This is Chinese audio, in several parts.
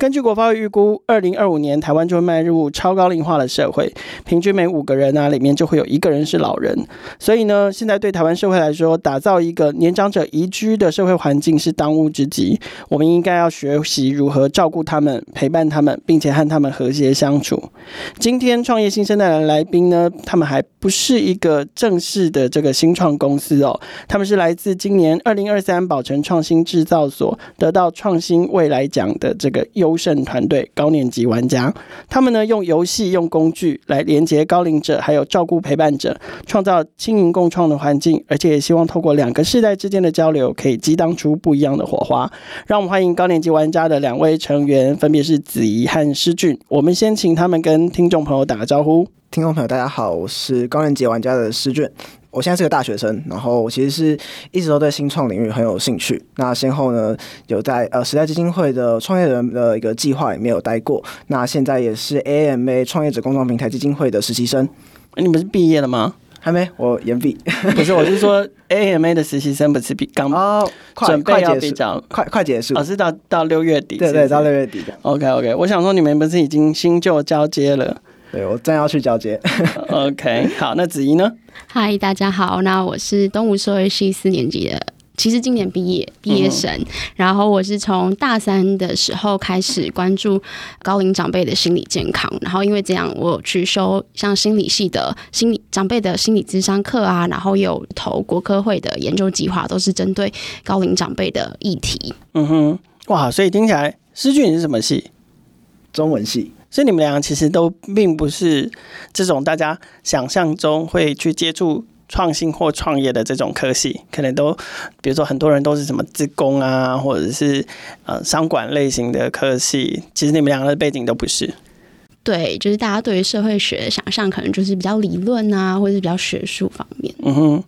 根据国发会预估，二零二五年台湾就会迈入超高龄化的社会，平均每五个人啊里面就会有一个人是老人。所以呢，现在对台湾社会来说，打造一个年长者宜居的社会环境是当务之急。我们应该要学习如何照顾他们、陪伴他们，并且和他们和谐相处。今天创业新生代的来宾呢，他们还不是一个正式的这个新创公司哦，他们是来自今年二零二三宝成创新制造所得到创新未来奖的这个优。优胜团队高年级玩家，他们呢用游戏、用工具来连接高龄者，还有照顾陪伴者，创造青银共创的环境，而且也希望透过两个世代之间的交流，可以激荡出不一样的火花。让我们欢迎高年级玩家的两位成员，分别是子怡和诗俊。我们先请他们跟听众朋友打个招呼。听众朋友，大家好，我是高年级玩家的诗俊。我现在是个大学生，然后我其实是一直都对新创领域很有兴趣。那先后呢，有在呃时代基金会的创业人的一个计划里面有待过。那现在也是 AMA 创业者共创平台基金会的实习生。你们是毕业了吗？还没，我延毕。不是，我是说 AMA 的实习生不是毕刚哦，准备要比较，快快结束。哦，是到到六月底是不是？对对，到六月底的。OK OK，我想说你们不是已经新旧交接了？对，我正要去交接。OK，好，那子怡呢？嗨，大家好，那我是东吴社会系四年级的，其实今年毕业毕业生。嗯、然后我是从大三的时候开始关注高龄长辈的心理健康，然后因为这样，我有去修像心理系的心理长辈的心理咨商课啊，然后有投国科会的研究计划，都是针对高龄长辈的议题。嗯哼，哇，所以听起来，诗俊你是什么系？中文系。所以你们俩其实都并不是这种大家想象中会去接触创新或创业的这种科系，可能都比如说很多人都是什么职工啊，或者是呃商管类型的科系，其实你们两个的背景都不是。对，就是大家对于社会学的想象可能就是比较理论啊，或者是比较学术方面。嗯哼。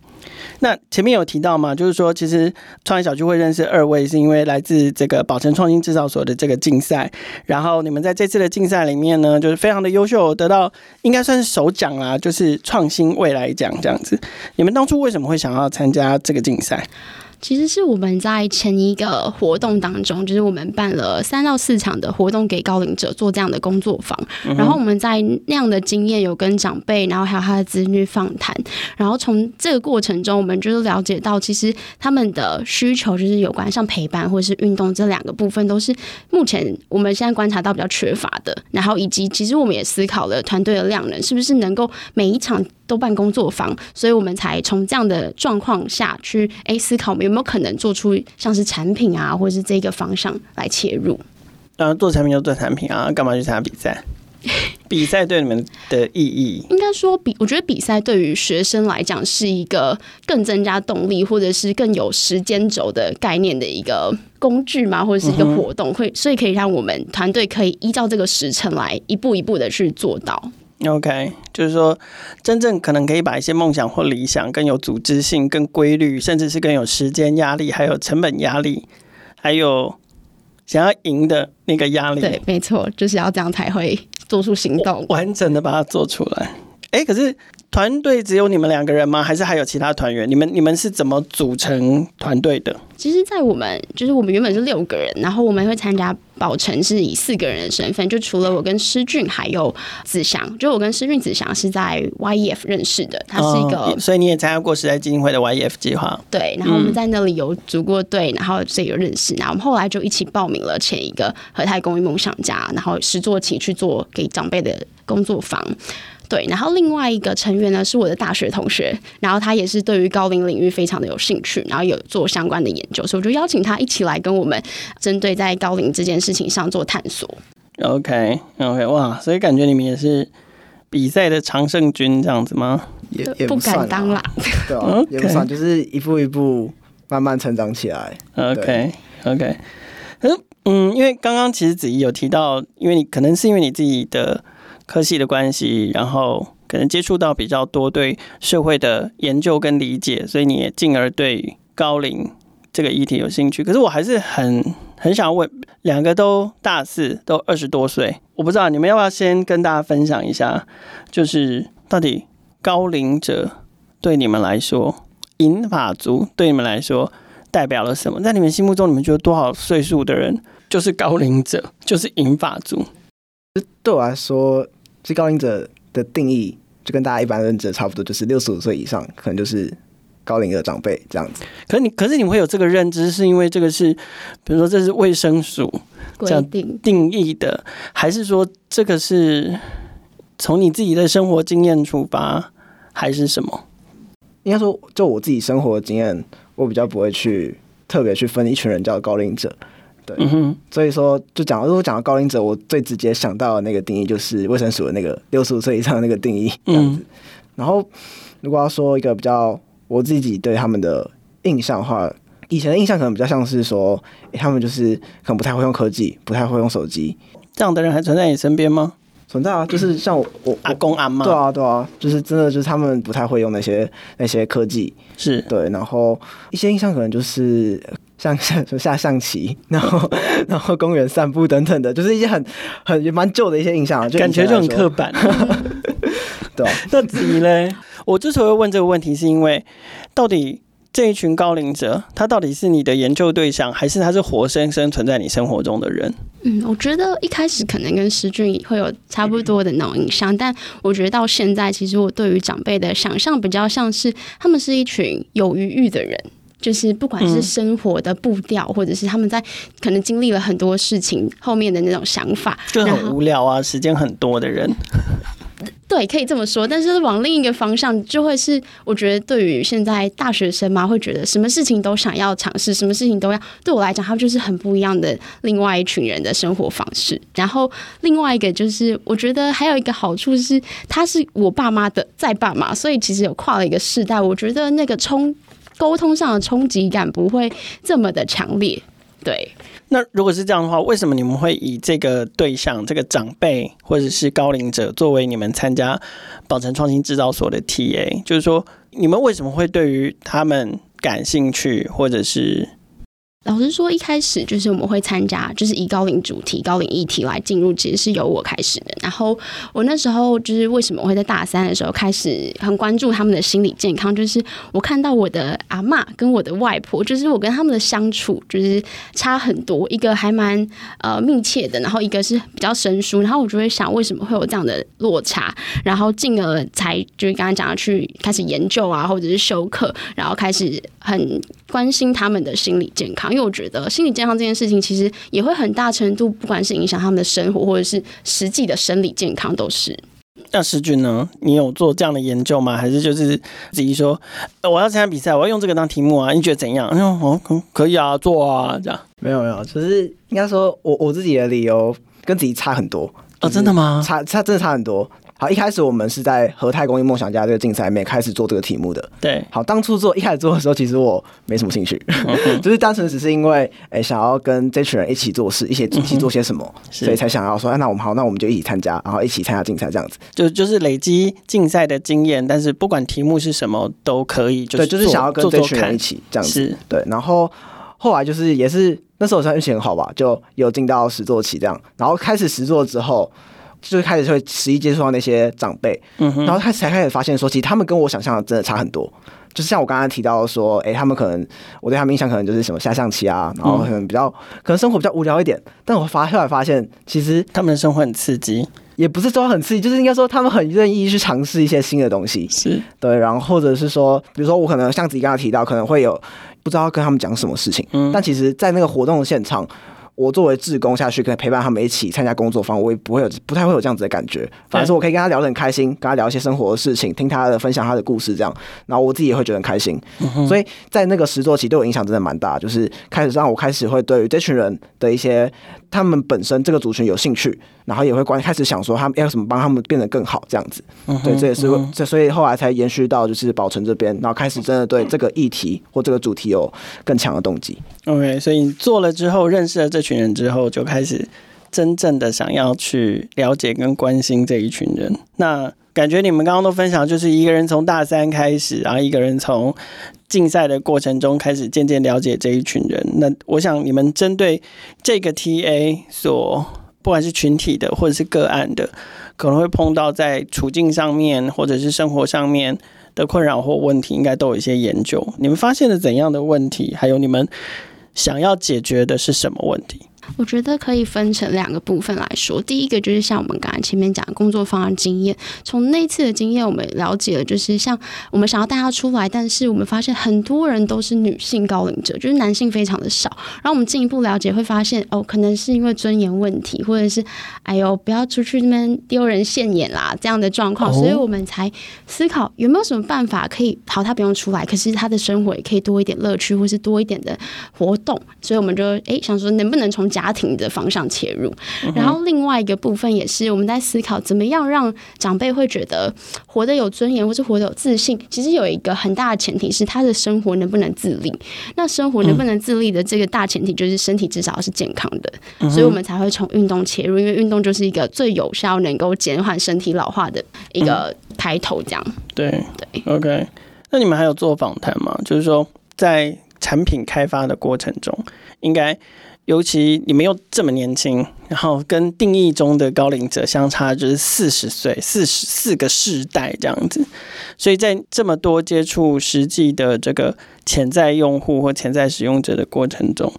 那前面有提到嘛，就是说，其实创业小聚会认识二位，是因为来自这个宝成创新制造所的这个竞赛。然后你们在这次的竞赛里面呢，就是非常的优秀，得到应该算是首奖啦，就是创新未来奖这样子。你们当初为什么会想要参加这个竞赛？其实是我们在前一个活动当中，就是我们办了三到四场的活动给高龄者做这样的工作坊，嗯、然后我们在那样的经验有跟长辈，然后还有他的子女访谈，然后从这个过程中，我们就是了解到，其实他们的需求就是有关像陪伴或者是运动这两个部分，都是目前我们现在观察到比较缺乏的。然后以及其实我们也思考了团队的量能是不是能够每一场都办工作坊，所以我们才从这样的状况下去诶思考，我们有没有可能做出像是产品啊，或者是这个方向来切入？当然做产品就做产品啊，干嘛去参加比赛？比赛对你们的意义，应该说比我觉得比赛对于学生来讲是一个更增加动力，或者是更有时间轴的概念的一个工具嘛，或者是一个活动，会所以可以让我们团队可以依照这个时程来一步一步的去做到。OK，就是说，真正可能可以把一些梦想或理想更有组织性、更规律，甚至是更有时间压力，还有成本压力，还有想要赢的那个压力。对，没错，就是要这样才会做出行动，完整的把它做出来。哎，可是团队只有你们两个人吗？还是还有其他团员？你们你们是怎么组成团队的？其实，在我们就是我们原本是六个人，然后我们会参加宝城是以四个人的身份，就除了我跟诗俊还有子祥，就我跟诗俊子祥是在 YEF 认识的，他是一个，哦、所以你也参加过时代基金会的 YEF 计划，对，然后我们在那里有组过队，然后所以有认识，然后我们后来就一起报名了前一个和泰公益梦想家，然后实作期去做给长辈的工作坊。对，然后另外一个成员呢是我的大学同学，然后他也是对于高龄领域非常的有兴趣，然后有做相关的研究，所以我就邀请他一起来跟我们针对在高龄这件事情上做探索。OK OK，哇，所以感觉你们也是比赛的常胜军这样子吗？也也不，啊、不敢当啦，对啊，Okay. 也不算，就是一步一步慢慢成长起来。OK OK，嗯，因为刚刚其实子怡有提到，因为你可能是因为你自己的。科系的关系，然后可能接触到比较多对社会的研究跟理解，所以你也进而对高龄这个议题有兴趣。可是我还是很很想问，两个都大四，都二十多岁，我不知道你们要不要先跟大家分享一下，就是到底高龄者对你们来说，银发族对你们来说代表了什么？在你们心目中，你们觉得多少岁数的人就是高龄者，就是银发族？对我来说，这高龄者的定义就跟大家一般认知差不多，就是六十五岁以上，可能就是高龄的长辈这样子。可是你，可是你会有这个认知，是因为这个是，比如说这是卫生署这样定义的，还是说这个是从你自己的生活经验出发，还是什么？应该说，就我自己生活的经验，我比较不会去特别去分一群人叫高龄者。对，所以说就讲，如果讲到高龄者，我最直接想到的那个定义就是卫生署的那个六十五岁以上的那个定义这样子。嗯、然后，如果要说一个比较我自己对他们的印象的话，以前的印象可能比较像是说，欸、他们就是可能不太会用科技，不太会用手机。这样的人还存在你身边吗？存在啊，就是像我，我阿公阿妈，对啊，对啊，就是真的就是他们不太会用那些那些科技，是对。然后一些印象可能就是。像 像下象棋，然后然后公园散步等等的，就是一些很很也蛮旧的一些印象，就感觉就很刻板。对，那至于嘞，我之所以问这个问题，是因为到底这一群高龄者，他到底是你的研究对象，还是他是活生生存在你生活中的人？嗯，我觉得一开始可能跟石俊会有差不多的那种印象，但我觉得到现在，其实我对于长辈的想象比较像是他们是一群有余裕的人。就是不管是生活的步调，嗯、或者是他们在可能经历了很多事情后面的那种想法，就很无聊啊，时间很多的人。对，可以这么说。但是往另一个方向，就会是我觉得对于现在大学生嘛，会觉得什么事情都想要尝试，什么事情都要。对我来讲，他们就是很不一样的另外一群人的生活方式。然后另外一个就是，我觉得还有一个好处是，他是我爸妈的在爸妈，所以其实有跨了一个世代。我觉得那个冲。沟通上的冲击感不会这么的强烈，对。那如果是这样的话，为什么你们会以这个对象、这个长辈或者是高龄者作为你们参加宝城创新制造所的 TA？就是说，你们为什么会对于他们感兴趣，或者是？老实说，一开始就是我们会参加，就是以高龄主题、高龄议题来进入，其实是由我开始的。然后我那时候就是为什么会在大三的时候开始很关注他们的心理健康，就是我看到我的阿嬷跟我的外婆，就是我跟他们的相处就是差很多，一个还蛮呃密切的，然后一个是比较生疏，然后我就会想为什么会有这样的落差，然后进而才就是刚刚讲的去开始研究啊，或者是修课，然后开始很关心他们的心理健康。因为我觉得心理健康这件事情，其实也会很大程度，不管是影响他们的生活，或者是实际的生理健康，都是。那诗俊呢？你有做这样的研究吗？还是就是自己说，我要参加比赛，我要用这个当题目啊？你觉得怎样？哦，可可以啊，做啊，这样。没有没有，就是应该说我我自己的理由跟自己差很多。哦，真的吗？差差真的差很多。好，一开始我们是在和泰公益梦想家这个竞赛里面开始做这个题目的。对，好，当初做一开始做的时候，其实我没什么兴趣，嗯、就是单纯只是因为，哎、欸，想要跟这群人一起做事，一起一起做些什么，嗯、所以才想要说，哎，那我们好，那我们就一起参加，然后一起参加竞赛这样子。就就是累积竞赛的经验，但是不管题目是什么都可以，就是对，就是想要跟这群人一起这样子。是对，然后后来就是也是那时候算运气很好吧，就有进到实作期这样，然后开始实作之后。就是开始会实际接触到那些长辈，然后开始才开始发现说，其实他们跟我想象的真的差很多。就是像我刚刚提到说，哎、欸，他们可能我对他们印象可能就是什么下象棋啊，然后可能比较可能生活比较无聊一点。但我发后来发现，其实他们的生活很刺激，也不是说很刺激，就是应该说他们很愿意去尝试一些新的东西。是对，然后或者是说，比如说我可能像自己刚刚提到，可能会有不知道跟他们讲什么事情，嗯，但其实，在那个活动的现场。我作为志工下去，可以陪伴他们一起参加工作坊，我也不会有不太会有这样子的感觉。反正是我可以跟他聊得很开心，跟他聊一些生活的事情，听他的分享他的故事，这样，然后我自己也会觉得很开心。嗯、所以在那个实作期对我影响真的蛮大，就是开始让我开始会对于这群人的一些他们本身这个族群有兴趣，然后也会关开始想说他们要怎么帮他们变得更好这样子。嗯、对，这也是这、嗯、所以后来才延续到就是保存这边，然后开始真的对这个议题或这个主题有更强的动机。OK，所以你做了之后认识了这群人之后就。开始真正的想要去了解跟关心这一群人。那感觉你们刚刚都分享，就是一个人从大三开始，然后一个人从竞赛的过程中开始渐渐了解这一群人。那我想你们针对这个 TA 所，不管是群体的或者是个案的，可能会碰到在处境上面或者是生活上面的困扰或问题，应该都有一些研究。你们发现了怎样的问题？还有你们想要解决的是什么问题？我觉得可以分成两个部分来说。第一个就是像我们刚才前面讲的工作方案经验，从那次的经验，我们了解了，就是像我们想要带他出来，但是我们发现很多人都是女性高龄者，就是男性非常的少。然后我们进一步了解，会发现哦，可能是因为尊严问题，或者是哎呦不要出去那边丢人现眼啦这样的状况，所以我们才思考有没有什么办法可以好，他不用出来，可是他的生活也可以多一点乐趣，或是多一点的活动。所以我们就哎想说，能不能从家庭的方向切入，然后另外一个部分也是我们在思考，怎么样让长辈会觉得活得有尊严，或是活得有自信。其实有一个很大的前提是他的生活能不能自立。那生活能不能自立的这个大前提就是身体至少是健康的，所以我们才会从运动切入，因为运动就是一个最有效能够减缓身体老化的一个开头。这样对对，OK。那你们还有做访谈吗？就是说在产品开发的过程中，应该。尤其你们又这么年轻，然后跟定义中的高龄者相差就是四十岁，四十四个世代这样子，所以在这么多接触实际的这个潜在用户或潜在使用者的过程中，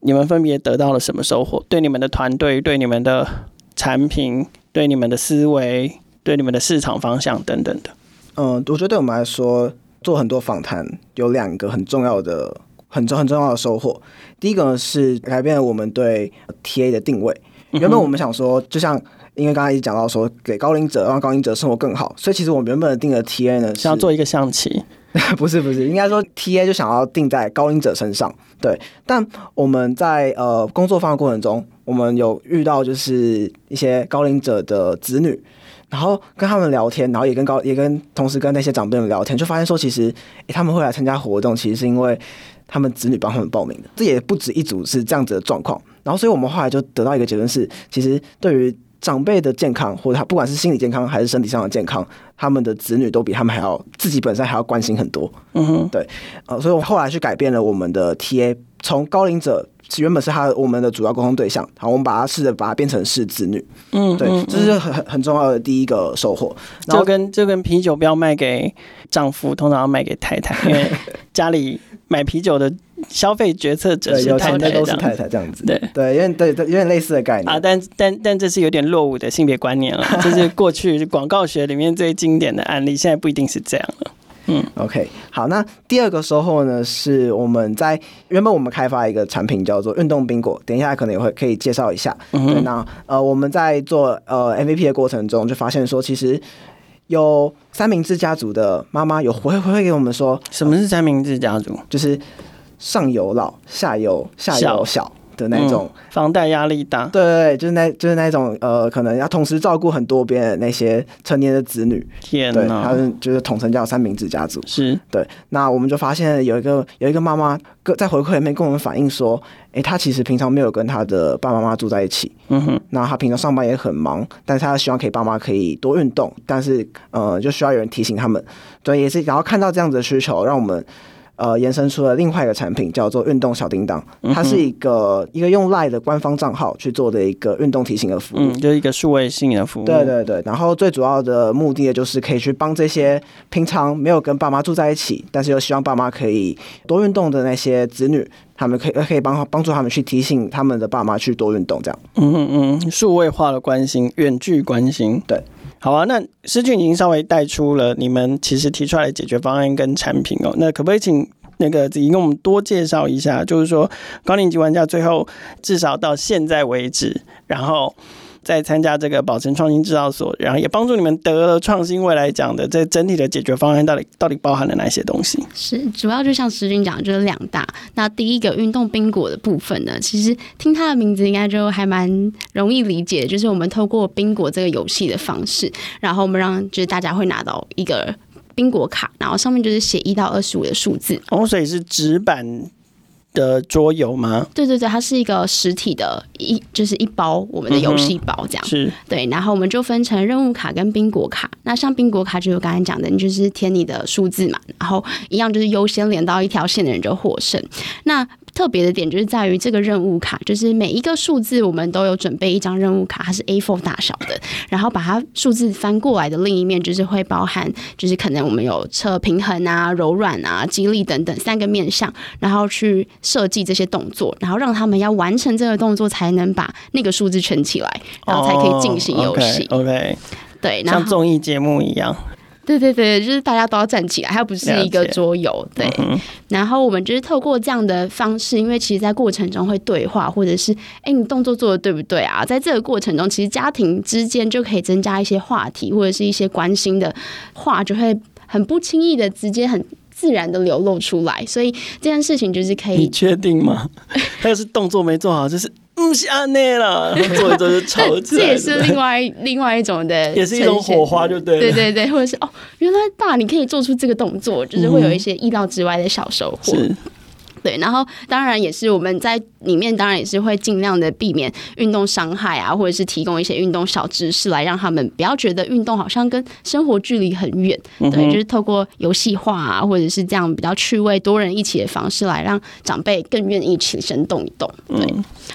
你们分别得到了什么收获？对你们的团队、对你们的产品、对你们的思维、对你们的市场方向等等的。嗯，我觉得对我们来说，做很多访谈有两个很重要的。很重很重要的收获。第一个呢是改变了我们对 TA 的定位。原本我们想说，就像因为刚才一直讲到说，给高龄者让高龄者生活更好，所以其实我们原本定的 TA 呢是想要做一个象棋。不是不是，应该说 TA 就想要定在高龄者身上。对，但我们在呃工作方的过程中，我们有遇到就是一些高龄者的子女，然后跟他们聊天，然后也跟高也跟同时跟那些长辈们聊天，就发现说其实诶他们会来参加活动，其实是因为。他们子女帮他们报名的，这也不止一组是这样子的状况。然后，所以我们后来就得到一个结论是，其实对于长辈的健康，或者他不管是心理健康还是身体上的健康，他们的子女都比他们还要自己本身还要关心很多。嗯哼，对，呃，所以我后来去改变了我们的 TA，从高龄者原本是他我们的主要沟通对象，好，我们把它试着把它变成是子女。嗯，对，这是很很重要的第一个收获。就跟就跟啤酒不要卖给丈夫，通常要卖给太太，因为家里。买啤酒的消费决策者是太太，都是太太这样子。对对，因为对对，有点类似的概念啊。但但但这是有点落伍的性别观念了。这是过去广告学里面最经典的案例，现在不一定是这样了。嗯，OK，好，那第二个收获呢，是我们在原本我们开发一个产品叫做运动冰果，等一下可能也会可以介绍一下。嗯哼，那呃我们在做呃 MVP 的过程中，就发现说其实。有三明治家族的妈妈有回回给我们说，什么是三明治家族？就是上有老，下有下有小的那种，嗯、房贷压力大。对对对，就是那就是那种呃，可能要同时照顾很多边的那些成年的子女。天哪，对，他们就是统称叫三明治家族。是对。那我们就发现有一个有一个妈妈在回馈里面跟我们反映说。诶，她其实平常没有跟她的爸爸妈妈住在一起，嗯哼，那她平常上班也很忙，但是她希望可以爸妈可以多运动，但是呃，就需要有人提醒他们，对，也是然后看到这样子的需求，让我们。呃，延伸出了另外一个产品，叫做运动小叮当。它是一个一个用 LINE 的官方账号去做的一个运动提醒的服务，嗯，就是一个数位性的服务。对对对，然后最主要的目的就是可以去帮这些平常没有跟爸妈住在一起，但是又希望爸妈可以多运动的那些子女，他们可以可以帮帮助他们去提醒他们的爸妈去多运动，这样。嗯嗯嗯，数位化的关心，远距关心，对。好啊，那诗俊已经稍微带出了你们其实提出来的解决方案跟产品哦。那可不可以请那个子怡跟我们多介绍一下？就是说高龄级玩家最后至少到现在为止，然后。在参加这个宝成创新制造所，然后也帮助你们得了创新未来奖的这整体的解决方案，到底到底包含了哪些东西？是主要就像石军讲的，就是两大。那第一个运动宾果的部分呢，其实听它的名字应该就还蛮容易理解，就是我们透过宾果这个游戏的方式，然后我们让就是大家会拿到一个宾果卡，然后上面就是写一到二十五的数字。哦，所以是纸板。的桌游吗？对对对，它是一个实体的一，就是一包我们的游戏包这样。嗯、是对，然后我们就分成任务卡跟宾果卡。那像宾果卡，就是我刚才讲的，你就是填你的数字嘛，然后一样就是优先连到一条线的人就获胜。那特别的点就是在于这个任务卡，就是每一个数字我们都有准备一张任务卡，它是 A4 大小的，然后把它数字翻过来的另一面就是会包含，就是可能我们有测平衡啊、柔软啊、肌力等等三个面向，然后去设计这些动作，然后让他们要完成这个动作才能把那个数字圈起来，然后才可以进行游戏。Oh, OK. 对，像综艺节目一样。对对对，就是大家都要站起来，它不是一个桌游。对、嗯，然后我们就是透过这样的方式，因为其实，在过程中会对话，或者是哎，你动作做的对不对啊？在这个过程中，其实家庭之间就可以增加一些话题，或者是一些关心的话，就会很不轻易的直接很自然的流露出来。所以这件事情就是可以，你确定吗？他 要是动作没做好，就是。不下内了，做一做就吵起来。这也是另外另外一种的，也是一种火花，就对。对对对，或者是哦，原来爸你可以做出这个动作，就是会有一些意料之外的小收获。嗯对，然后当然也是我们在里面，当然也是会尽量的避免运动伤害啊，或者是提供一些运动小知识，来让他们不要觉得运动好像跟生活距离很远。对，就是透过游戏化啊，或者是这样比较趣味、多人一起的方式，来让长辈更愿意起身动一动。对，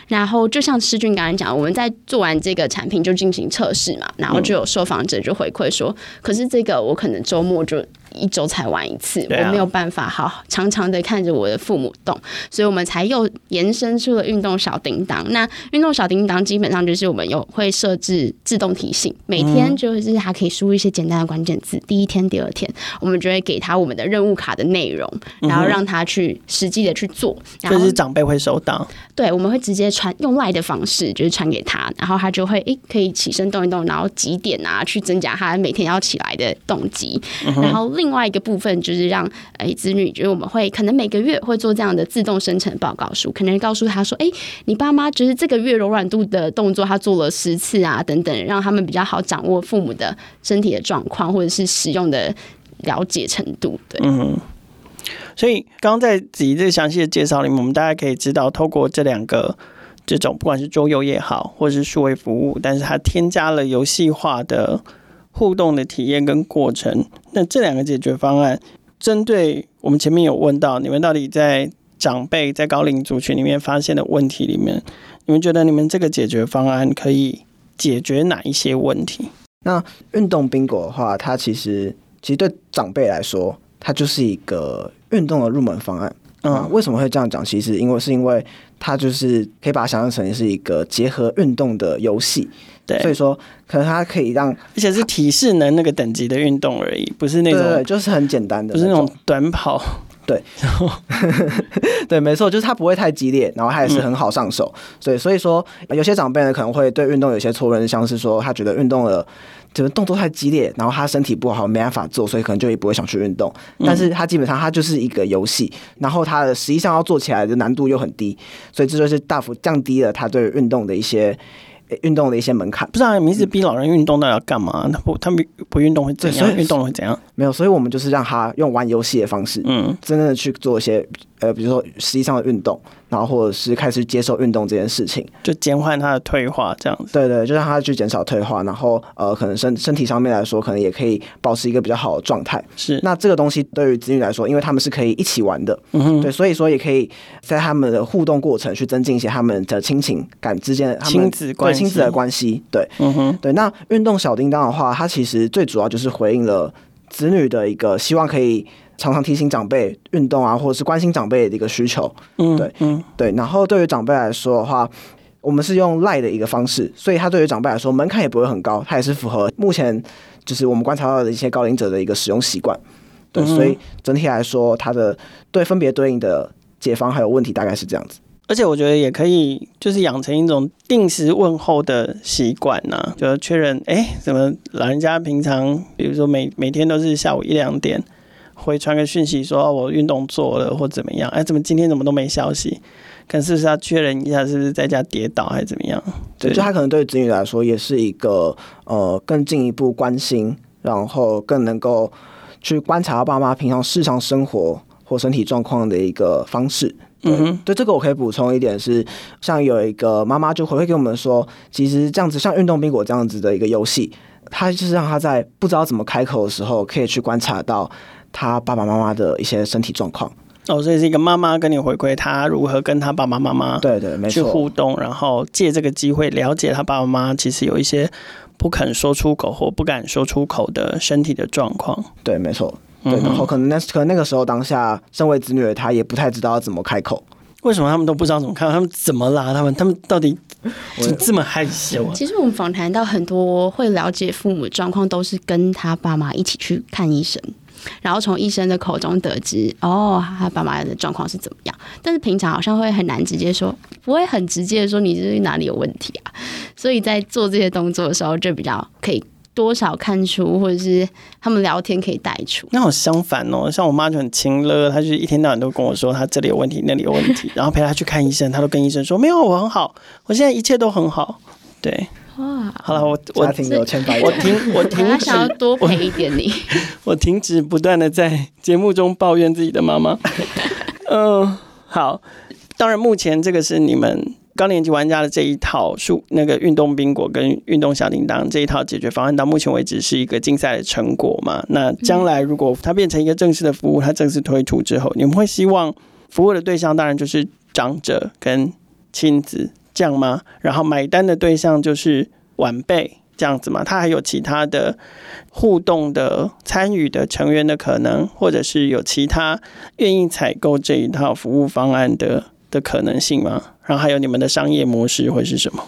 然后就像诗俊刚才讲，我们在做完这个产品就进行测试嘛，然后就有受访者就回馈说，可是这个我可能周末就。一周才玩一次，我没有办法好长长的看着我的父母动，所以我们才又延伸出了运动小叮当。那运动小叮当基本上就是我们有会设置自动提醒，每天就是他可以输入一些简单的关键字，第一天、第二天，我们就会给他我们的任务卡的内容，然后让他去实际的去做。然后就是长辈会收到，对，我们会直接传用赖的方式，就是传给他，然后他就会诶、欸、可以起身动一动，然后几点啊去增加他每天要起来的动机，然后另。另外一个部分就是让哎子女，就是我们会可能每个月会做这样的自动生成报告书，可能告诉他说，哎，你爸妈就是这个月柔软度的动作，他做了十次啊，等等，让他们比较好掌握父母的身体的状况，或者是使用的了解程度。对，嗯，所以刚刚在子怡这详细的介绍里面，我们大家可以知道，透过这两个这种不管是桌游也好，或者是数位服务，但是它添加了游戏化的。互动的体验跟过程，那这两个解决方案，针对我们前面有问到，你们到底在长辈在高龄族群里面发现的问题里面，你们觉得你们这个解决方案可以解决哪一些问题？那运动宾果的话，它其实其实对长辈来说，它就是一个运动的入门方案。嗯，为什么会这样讲？其实因为是因为它就是可以把它想象成是一个结合运动的游戏。对，所以说可能它可以让，而且是体适能那个等级的运动而已，不是那种，对，对，就是很简单的，不是那种短跑。对，然后 对，没错，就是它不会太激烈，然后它也是很好上手。所以，所以说有些长辈呢可能会对运动有些错认，像是说他觉得运动的就是动作太激烈，然后他身体不好，没办法做，所以可能就也不会想去运动。但是它基本上它就是一个游戏，然后它的实际上要做起来的难度又很低，所以这就是大幅降低了他对运动的一些。运动的一些门槛，不知道你一直逼老人运动，到底要干嘛？他不，他们不运动会怎样？运动会怎样？没有，所以我们就是让他用玩游戏的方式，嗯，真正的去做一些。呃，比如说实际上的运动，然后或者是开始接受运动这件事情，就减缓他的退化，这样子。对对，就让他去减少退化，然后呃，可能身身体上面来说，可能也可以保持一个比较好的状态。是。那这个东西对于子女来说，因为他们是可以一起玩的，嗯哼，对，所以说也可以在他们的互动过程去增进一些他们的亲情感之间的亲子关系，亲子的关系。对，嗯哼，对。那运动小叮当的话，它其实最主要就是回应了子女的一个希望，可以。常常提醒长辈运动啊，或者是关心长辈的一个需求，嗯，对，嗯，对。然后对于长辈来说的话，我们是用赖的一个方式，所以它对于长辈来说门槛也不会很高，它也是符合目前就是我们观察到的一些高龄者的一个使用习惯。对，所以整体来说，它的对分别对应的解方还有问题大概是这样子。而且我觉得也可以，就是养成一种定时问候的习惯呐，就确认，哎、欸，怎么老人家平常，比如说每每天都是下午一两点。会传个讯息说我运动做了或怎么样？哎，怎么今天怎么都没消息？可能是不是要确认一下是不是在家跌倒还是怎么样？对，就他可能对子女来说也是一个呃更进一步关心，然后更能够去观察爸妈平常日常生活或身体状况的一个方式。对，嗯、对这个我可以补充一点是，像有一个妈妈就回馈给我们说，其实这样子像运动宾果这样子的一个游戏，他就是让他在不知道怎么开口的时候，可以去观察到他爸爸妈妈的一些身体状况。哦，所以是一个妈妈跟你回馈，他如何跟他爸爸妈妈对对没错去互动，然后借这个机会了解他爸爸妈妈其实有一些不肯说出口或不敢说出口的身体的状况。对，没错。对，然后可能那可能那个时候当下身为子女的他也不太知道要怎么开口。为什么他们都不知道怎么开口？他们怎么啦？他们他们到底怎么这么害羞啊？其实我们访谈到很多会了解父母的状况，都是跟他爸妈一起去看医生。然后从医生的口中得知，哦，他爸妈的状况是怎么样？但是平常好像会很难直接说，不会很直接的说你是哪里有问题啊？所以在做这些动作的时候，就比较可以多少看出，或者是他们聊天可以带出。那我相反哦，像我妈就很亲热，她就一天到晚都跟我说，她这里有问题，那里有问题，然后陪她去看医生，她都跟医生说没有，我很好，我现在一切都很好，对。哇，好了，我我停有千百，我停 我停止，想要多陪一点你，我，我停止不断的在节目中抱怨自己的妈妈。嗯、呃，好，当然目前这个是你们高年级玩家的这一套数那个运动宾果跟运动小叮当这一套解决方案，到目前为止是一个竞赛的成果嘛？那将来如果它变成一个正式的服务，它正式推出之后，你们会希望服务的对象当然就是长者跟亲子。这样吗？然后买单的对象就是晚辈这样子吗？他还有其他的互动的参与的成员的可能，或者是有其他愿意采购这一套服务方案的的可能性吗？然后还有你们的商业模式会是什么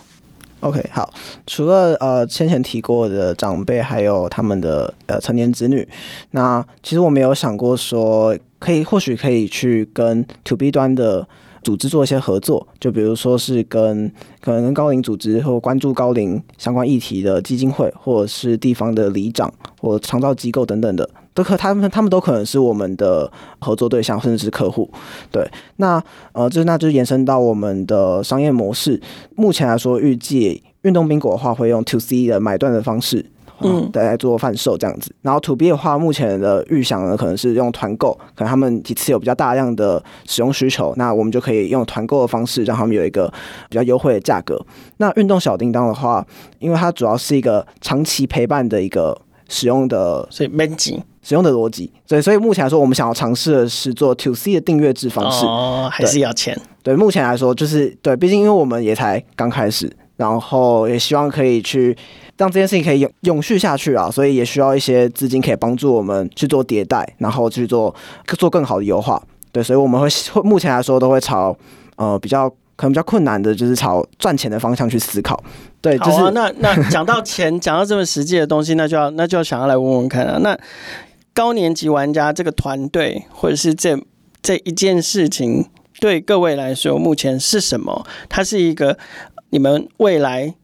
？OK，好，除了呃先前提过的长辈，还有他们的呃成年子女，那其实我没有想过说可以，或许可以去跟 To B 端的。组织做一些合作，就比如说是跟可能跟高龄组织或关注高龄相关议题的基金会，或者是地方的里长或长照机构等等的，都可他们他们都可能是我们的合作对象，甚至是客户。对，那呃，就那就延伸到我们的商业模式。目前来说，预计运动宾果的话会用 To C 的买断的方式。嗯，来做贩售这样子。然后 To B 的话，目前的预想呢，可能是用团购，可能他们几次有比较大量的使用需求，那我们就可以用团购的方式，让他们有一个比较优惠的价格。那运动小叮当的话，因为它主要是一个长期陪伴的一个使用的，所以使用的逻辑。所以，所以目前来说，我们想要尝试的是做 To C 的订阅制方式。哦，还是要钱？对，目前来说就是对，毕竟因为我们也才刚开始，然后也希望可以去。让这件事情可以永永续下去啊，所以也需要一些资金可以帮助我们去做迭代，然后去做做更好的优化。对，所以我们会目前来说都会朝呃比较可能比较困难的，就是朝赚钱的方向去思考。对，就是、啊，那那讲到钱，讲到这么实际的东西，那就要那就要想要来问问看啊。那高年级玩家这个团队，或者是这这一件事情，对各位来说，目前是什么？它是一个你们未来。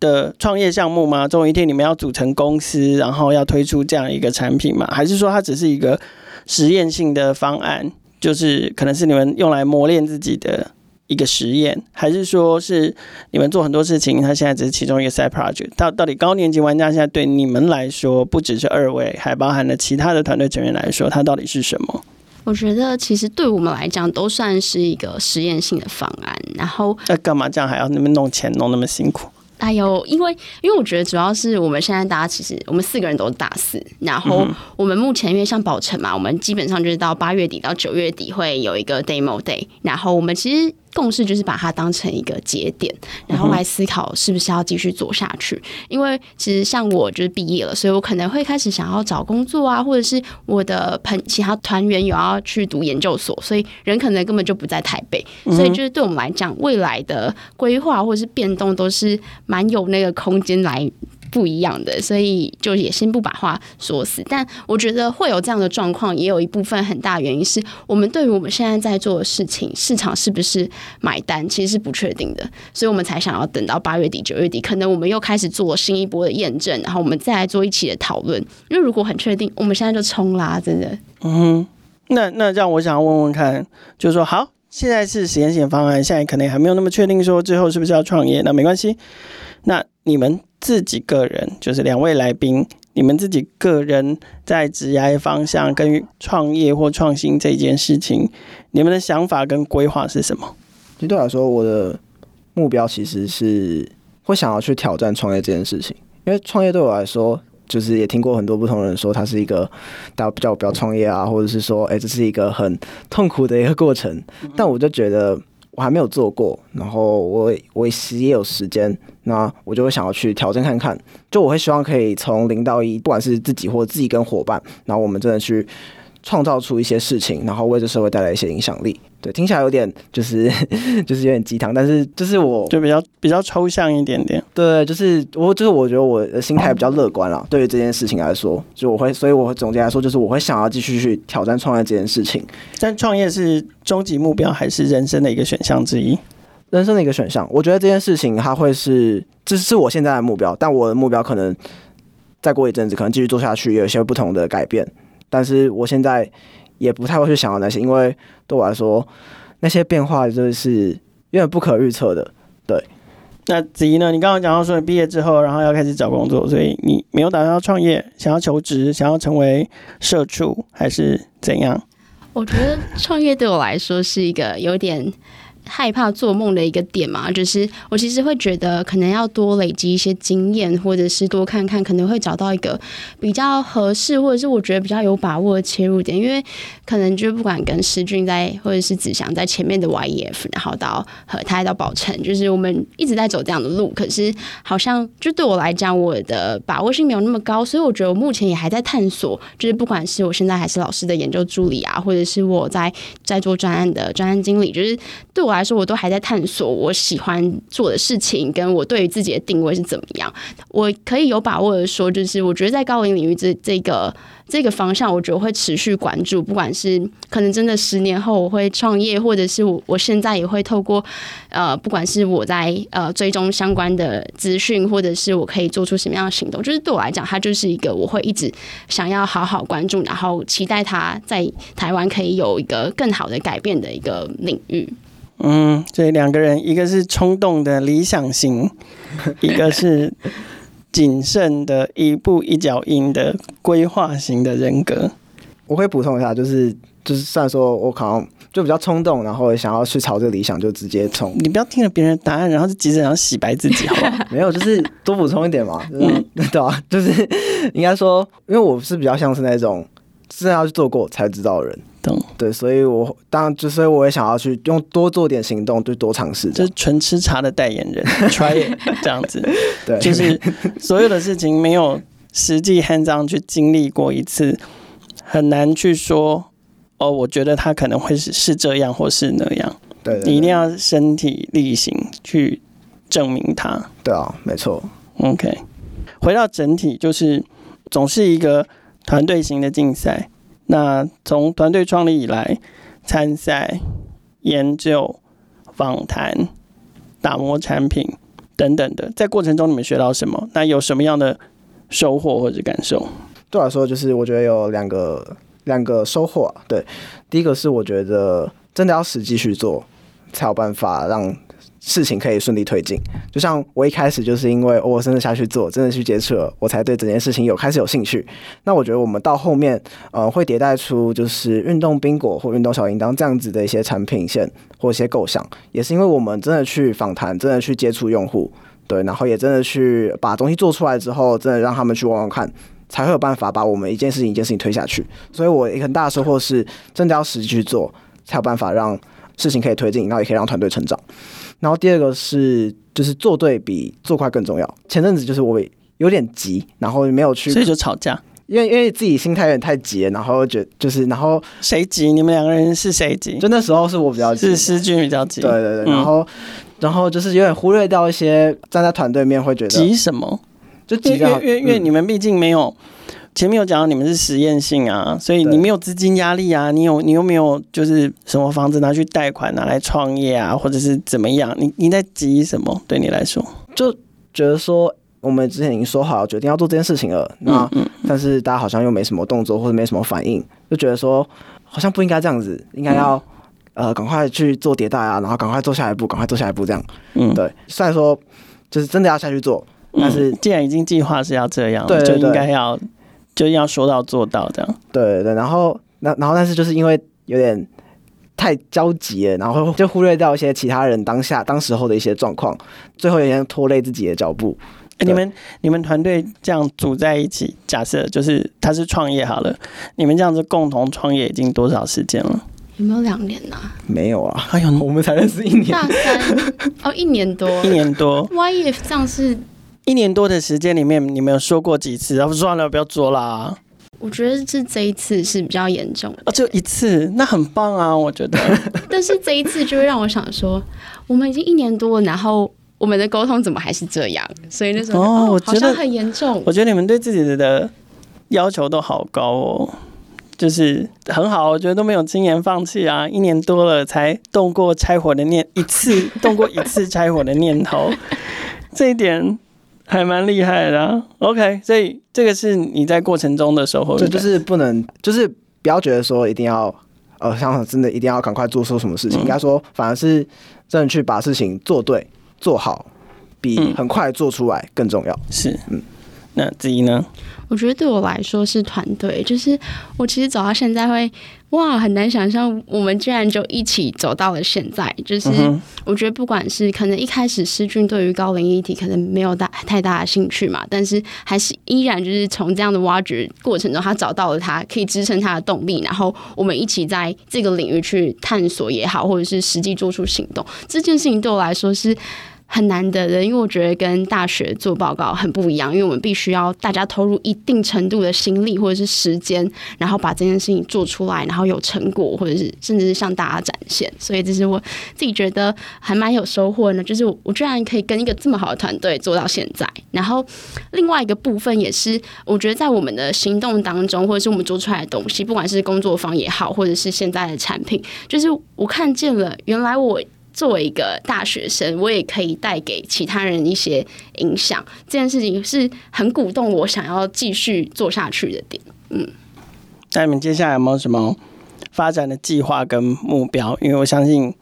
的创业项目吗？总有一天你们要组成公司，然后要推出这样一个产品吗？还是说它只是一个实验性的方案，就是可能是你们用来磨练自己的一个实验？还是说是你们做很多事情，它现在只是其中一个 side project？到到底高年级玩家现在对你们来说，不只是二位，还包含了其他的团队成员来说，它到底是什么？我觉得其实对我们来讲，都算是一个实验性的方案。然后那干嘛这样还要那么弄钱弄那么辛苦？哎呦，因为因为我觉得主要是我们现在大家其实我们四个人都是大四，然后我们目前因为像宝城嘛，我们基本上就是到八月底到九月底会有一个 demo day，然后我们其实。共识就是把它当成一个节点，然后来思考是不是要继续做下去。因为其实像我就是毕业了，所以我可能会开始想要找工作啊，或者是我的朋其他团员有要去读研究所，所以人可能根本就不在台北，所以就是对我们来讲，未来的规划或者是变动都是蛮有那个空间来。不一样的，所以就也先不把话说死。但我觉得会有这样的状况，也有一部分很大原因是我们对于我们现在在做的事情，市场是不是买单，其实是不确定的。所以我们才想要等到八月底、九月底，可能我们又开始做新一波的验证，然后我们再来做一起的讨论。因为如果很确定，我们现在就冲啦，真的。嗯，那那这样，我想要问问看，就是说，好，现在是实验性方案，现在可能还没有那么确定说最后是不是要创业，那没关系。那你们。自己个人就是两位来宾，你们自己个人在职业方向跟创业或创新这件事情，你们的想法跟规划是什么？其实对我来说，我的目标其实是会想要去挑战创业这件事情，因为创业对我来说，就是也听过很多不同人说，它是一个大家叫我不要创业啊，或者是说，哎，这是一个很痛苦的一个过程。但我就觉得。我还没有做过，然后我我其实也有时间，那我就会想要去挑战看看。就我会希望可以从零到一，不管是自己或自己跟伙伴，然后我们真的去。创造出一些事情，然后为这社会带来一些影响力。对，听起来有点就是 就是有点鸡汤，但是就是我就比较比较抽象一点点。对，就是我就是我觉得我的心态比较乐观了。对于这件事情来说，就我会，所以我总结来说，就是我会想要继续去挑战创业这件事情。但创业是终极目标，还是人生的一个选项之一？人生的一个选项。我觉得这件事情它会是，这是我现在的目标，但我的目标可能再过一阵子，可能继续做下去，有一些不同的改变。但是我现在也不太会去想到那些，因为对我来说，那些变化就是因为不可预测的。对，那子怡呢？你刚刚讲到说你毕业之后，然后要开始找工作，所以你没有打算要创业，想要求职，想要成为社畜，还是怎样？我觉得创业对我来说是一个有点。害怕做梦的一个点嘛，就是我其实会觉得可能要多累积一些经验，或者是多看看，可能会找到一个比较合适，或者是我觉得比较有把握的切入点。因为可能就不管跟诗俊在，或者是子祥在前面的 YEF，然后到和他到宝成，就是我们一直在走这样的路。可是好像就对我来讲，我的把握性没有那么高，所以我觉得我目前也还在探索。就是不管是我现在还是老师的研究助理啊，或者是我在在做专案的专案经理，就是对我说，我都还在探索我喜欢做的事情，跟我对于自己的定位是怎么样。我可以有把握的说，就是我觉得在高龄领域这这个这个方向，我觉得会持续关注。不管是可能真的十年后我会创业，或者是我我现在也会透过呃，不管是我在呃追踪相关的资讯，或者是我可以做出什么样的行动，就是对我来讲，它就是一个我会一直想要好好关注，然后期待它在台湾可以有一个更好的改变的一个领域。嗯，这两个人，一个是冲动的理想型，一个是谨慎的一步一脚印的规划型的人格。我会补充一下，就是就是，虽然说我可能就比较冲动，然后想要去朝这个理想就直接冲。你不要听了别人的答案，然后就急着想要洗白自己，好不好？没有，就是多补充一点嘛，就是、嗯，对吧？就是应该说，因为我是比较像是那种真的要去做过才知道的人。对，所以我当然就所以我也想要去用多做点行动，就多尝试。就是纯吃茶的代言人，try it 这样子。对，就是所有的事情没有实际 hands on 去经历过一次，很难去说哦。我觉得他可能会是是这样，或是那样。对，你一定要身体力行去证明它。对啊，没错。OK，回到整体，就是总是一个团队型的竞赛。那从团队创立以来，参赛、研究、访谈、打磨产品等等的，在过程中你们学到什么？那有什么样的收获或者感受？对我来说，就是我觉得有两个两个收获啊。对，第一个是我觉得真的要实际去做，才有办法让。事情可以顺利推进，就像我一开始就是因为我真的下去做，真的去接触了，我才对整件事情有开始有兴趣。那我觉得我们到后面，呃，会迭代出就是运动宾果或运动小铃铛这样子的一些产品线或一些构想，也是因为我们真的去访谈，真的去接触用户，对，然后也真的去把东西做出来之后，真的让他们去玩玩看，才会有办法把我们一件事情一件事情推下去。所以我一个很大的收获是，真的要实际去做，才有办法让事情可以推进，然后也可以让团队成长。然后第二个是，就是做对比做快更重要。前阵子就是我有点急，然后没有去，所以就吵架。因为因为自己心态有点太急了，然后觉就是然后谁急？你们两个人是谁急？就那时候是我比较急，是诗君比较急。对对对，嗯、然后然后就是有点忽略掉一些站在团队面会觉得急什么？就急因为因为因为你们毕竟没有。前面有讲到你们是实验性啊，所以你没有资金压力啊，你有你有没有就是什么房子拿去贷款拿来创业啊，或者是怎么样？你你在急什么？对你来说，就觉得说我们之前已经说好决定要做这件事情了，那嗯嗯但是大家好像又没什么动作或者没什么反应，就觉得说好像不应该这样子，应该要、嗯、呃赶快去做迭代啊，然后赶快做下一步，赶快做下一步这样。嗯，对。虽然说就是真的要下去做。但是既然已经计划是要这样，就应该要就要说到做到这样。对对，然后那然后但是就是因为有点太焦急了，然后 就忽略掉一些其他人当下当时候的一些状况，最后有点拖累自己的脚步。欸、你们你们团队这样组在一起，假设就是他是创业好了，你们这样子共同创业已经多少时间了？有没有两年呐、啊？没有啊，还有 我们才认识一年，大三哦，一年多，一年多。Y F 这样是一年多的时间里面，你们有说过几次？然后，算了，不要做啦。我觉得是这一次是比较严重的，哦，就一次，那很棒啊，我觉得。但是这一次就会让我想说，我们已经一年多了，然后我们的沟通怎么还是这样？所以那时候哦，我觉得很严重。我觉得你们对自己的要求都好高哦。就是很好，我觉得都没有轻言放弃啊！一年多了才动过拆伙的念一次，动过一次拆伙的念头，这一点还蛮厉害的啊。OK，所以这个是你在过程中的收获。这就是不能，就是不要觉得说一定要，呃，像真的一定要赶快做出什么事情。嗯、应该说，反而是真的去把事情做对、做好，比很快做出来更重要。嗯、是，嗯，那子怡呢？我觉得对我来说是团队，就是我其实走到现在会哇，很难想象我们居然就一起走到了现在。就是我觉得不管是可能一开始诗俊对于高龄议题可能没有大太大的兴趣嘛，但是还是依然就是从这样的挖掘过程中，他找到了他可以支撑他的动力，然后我们一起在这个领域去探索也好，或者是实际做出行动。这件事情对我来说是。很难得的，因为我觉得跟大学做报告很不一样，因为我们必须要大家投入一定程度的心力或者是时间，然后把这件事情做出来，然后有成果，或者是甚至是向大家展现。所以这是我自己觉得还蛮有收获的，就是我居然可以跟一个这么好的团队做到现在。然后另外一个部分也是，我觉得在我们的行动当中，或者是我们做出来的东西，不管是工作坊也好，或者是现在的产品，就是我看见了原来我。作为一个大学生，我也可以带给其他人一些影响。这件事情是很鼓动我想要继续做下去的点。嗯，那你们接下来有没有什么发展的计划跟目标？因为我相信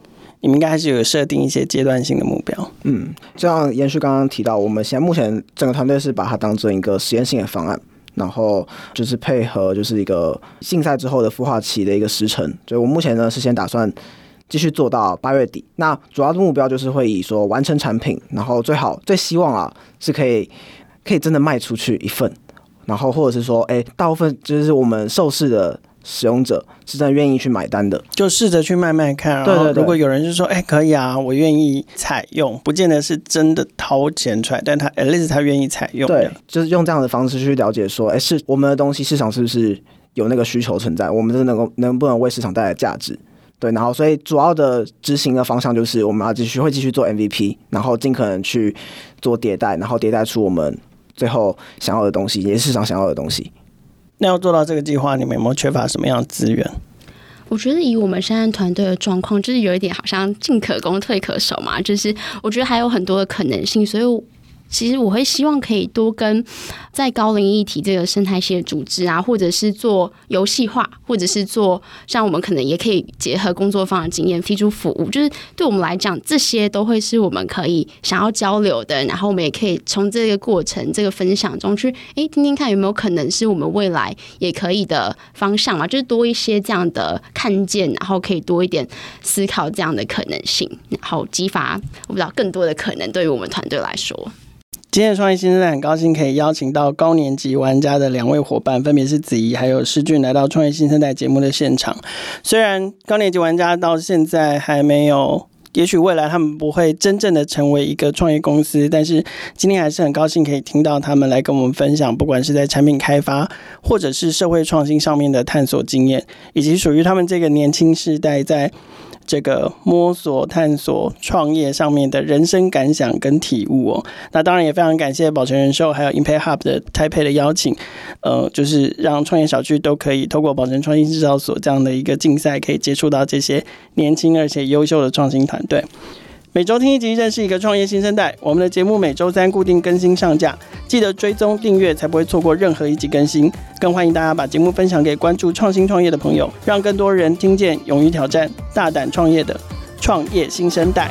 你们应该还是有设定一些阶段性的目标。嗯，就像延续刚刚提到，我们现在目前整个团队是把它当做一个实验性的方案，然后就是配合就是一个竞赛之后的孵化期的一个时程。所以我目前呢是先打算。继续做到八月底，那主要的目标就是会以说完成产品，然后最好最希望啊是可以可以真的卖出去一份，然后或者是说，哎，大部分就是我们受试的使用者是真的愿意去买单的，就试着去卖卖看。对对对，如果有人就说，哎，可以啊，我愿意采用，不见得是真的掏钱出来，但他 at least 他愿意采用。对，就是用这样的方式去了解说，哎，是我们的东西市场是不是有那个需求存在，我们真的能够能不能为市场带来价值。对，然后所以主要的执行的方向就是我们要继续会继续做 MVP，然后尽可能去做迭代，然后迭代出我们最后想要的东西，也是市场想要的东西。那要做到这个计划，你们有没有缺乏什么样的资源？我觉得以我们现在团队的状况，就是有一点好像进可攻退可守嘛，就是我觉得还有很多的可能性，所以。其实我会希望可以多跟在高龄议题这个生态系的组织啊，或者是做游戏化，或者是做像我们可能也可以结合工作坊的经验提出服务。就是对我们来讲，这些都会是我们可以想要交流的。然后我们也可以从这个过程、这个分享中去，诶，听听看有没有可能是我们未来也可以的方向嘛？就是多一些这样的看见，然后可以多一点思考这样的可能性，然后激发我不知道更多的可能，对于我们团队来说。今天的创业新生代很高兴可以邀请到高年级玩家的两位伙伴，分别是子怡还有诗俊，来到创业新生代节目的现场。虽然高年级玩家到现在还没有，也许未来他们不会真正的成为一个创业公司，但是今天还是很高兴可以听到他们来跟我们分享，不管是在产品开发或者是社会创新上面的探索经验，以及属于他们这个年轻世代在。这个摸索、探索、创业上面的人生感想跟体悟哦，那当然也非常感谢保诚人寿还有 Impact Hub 的 Taipei 的邀请，呃，就是让创业小区都可以透过保诚创新制造所这样的一个竞赛，可以接触到这些年轻而且优秀的创新团队。每周听一集，认识一个创业新生代。我们的节目每周三固定更新上架，记得追踪订阅，才不会错过任何一集更新。更欢迎大家把节目分享给关注创新创业的朋友，让更多人听见勇于挑战、大胆创业的创业新生代。